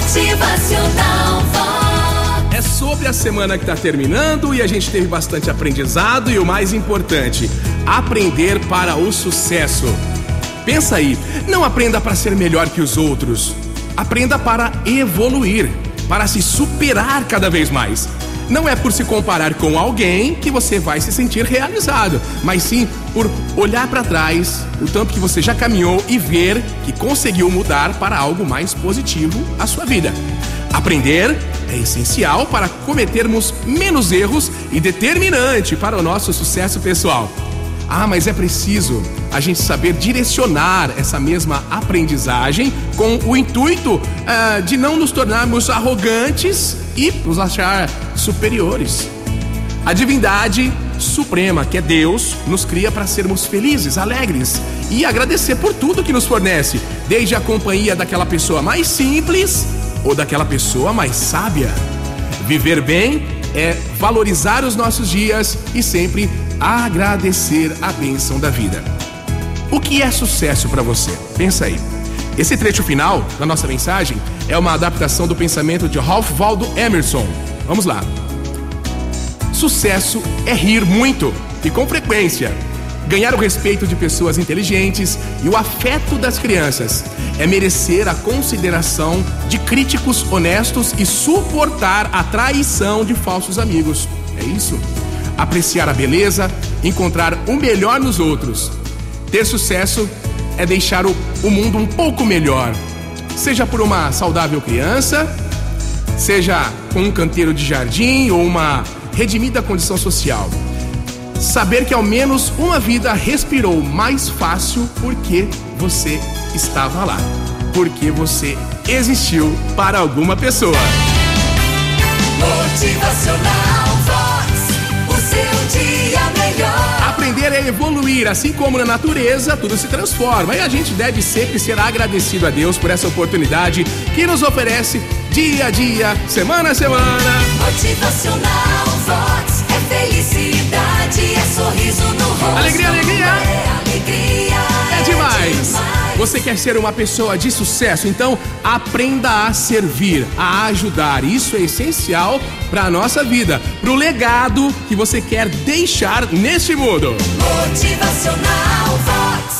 Motivacional Vox. É sobre a semana que está terminando e a gente teve bastante aprendizado e o mais importante, aprender para o sucesso. Pensa aí, não aprenda para ser melhor que os outros. Aprenda para evoluir, para se superar cada vez mais. Não é por se comparar com alguém que você vai se sentir realizado, mas sim por olhar para trás, o tanto que você já caminhou e ver que conseguiu mudar para algo mais positivo a sua vida. Aprender é essencial para cometermos menos erros e determinante para o nosso sucesso pessoal. Ah, mas é preciso a gente saber direcionar essa mesma aprendizagem com o intuito ah, de não nos tornarmos arrogantes e nos achar superiores. A divindade suprema, que é Deus, nos cria para sermos felizes, alegres e agradecer por tudo que nos fornece, desde a companhia daquela pessoa mais simples ou daquela pessoa mais sábia. Viver bem é valorizar os nossos dias e sempre agradecer a bênção da vida. O que é sucesso para você? Pensa aí. Esse trecho final da nossa mensagem é uma adaptação do pensamento de Ralph Waldo Emerson. Vamos lá. Sucesso é rir muito e com frequência, ganhar o respeito de pessoas inteligentes e o afeto das crianças. É merecer a consideração de críticos honestos e suportar a traição de falsos amigos. É isso? apreciar a beleza, encontrar o melhor nos outros. Ter sucesso é deixar o, o mundo um pouco melhor, seja por uma saudável criança, seja com um canteiro de jardim ou uma redimida condição social. Saber que ao menos uma vida respirou mais fácil porque você estava lá, porque você existiu para alguma pessoa. Motivacional Vox. O seu dia melhor. Aprender é evoluir, assim como na natureza, tudo se transforma. E a gente deve sempre ser agradecido a Deus por essa oportunidade que nos oferece dia a dia, semana a semana. Motivacional Você quer ser uma pessoa de sucesso? Então aprenda a servir, a ajudar. Isso é essencial para a nossa vida, para o legado que você quer deixar neste mundo. Motivacional Vox.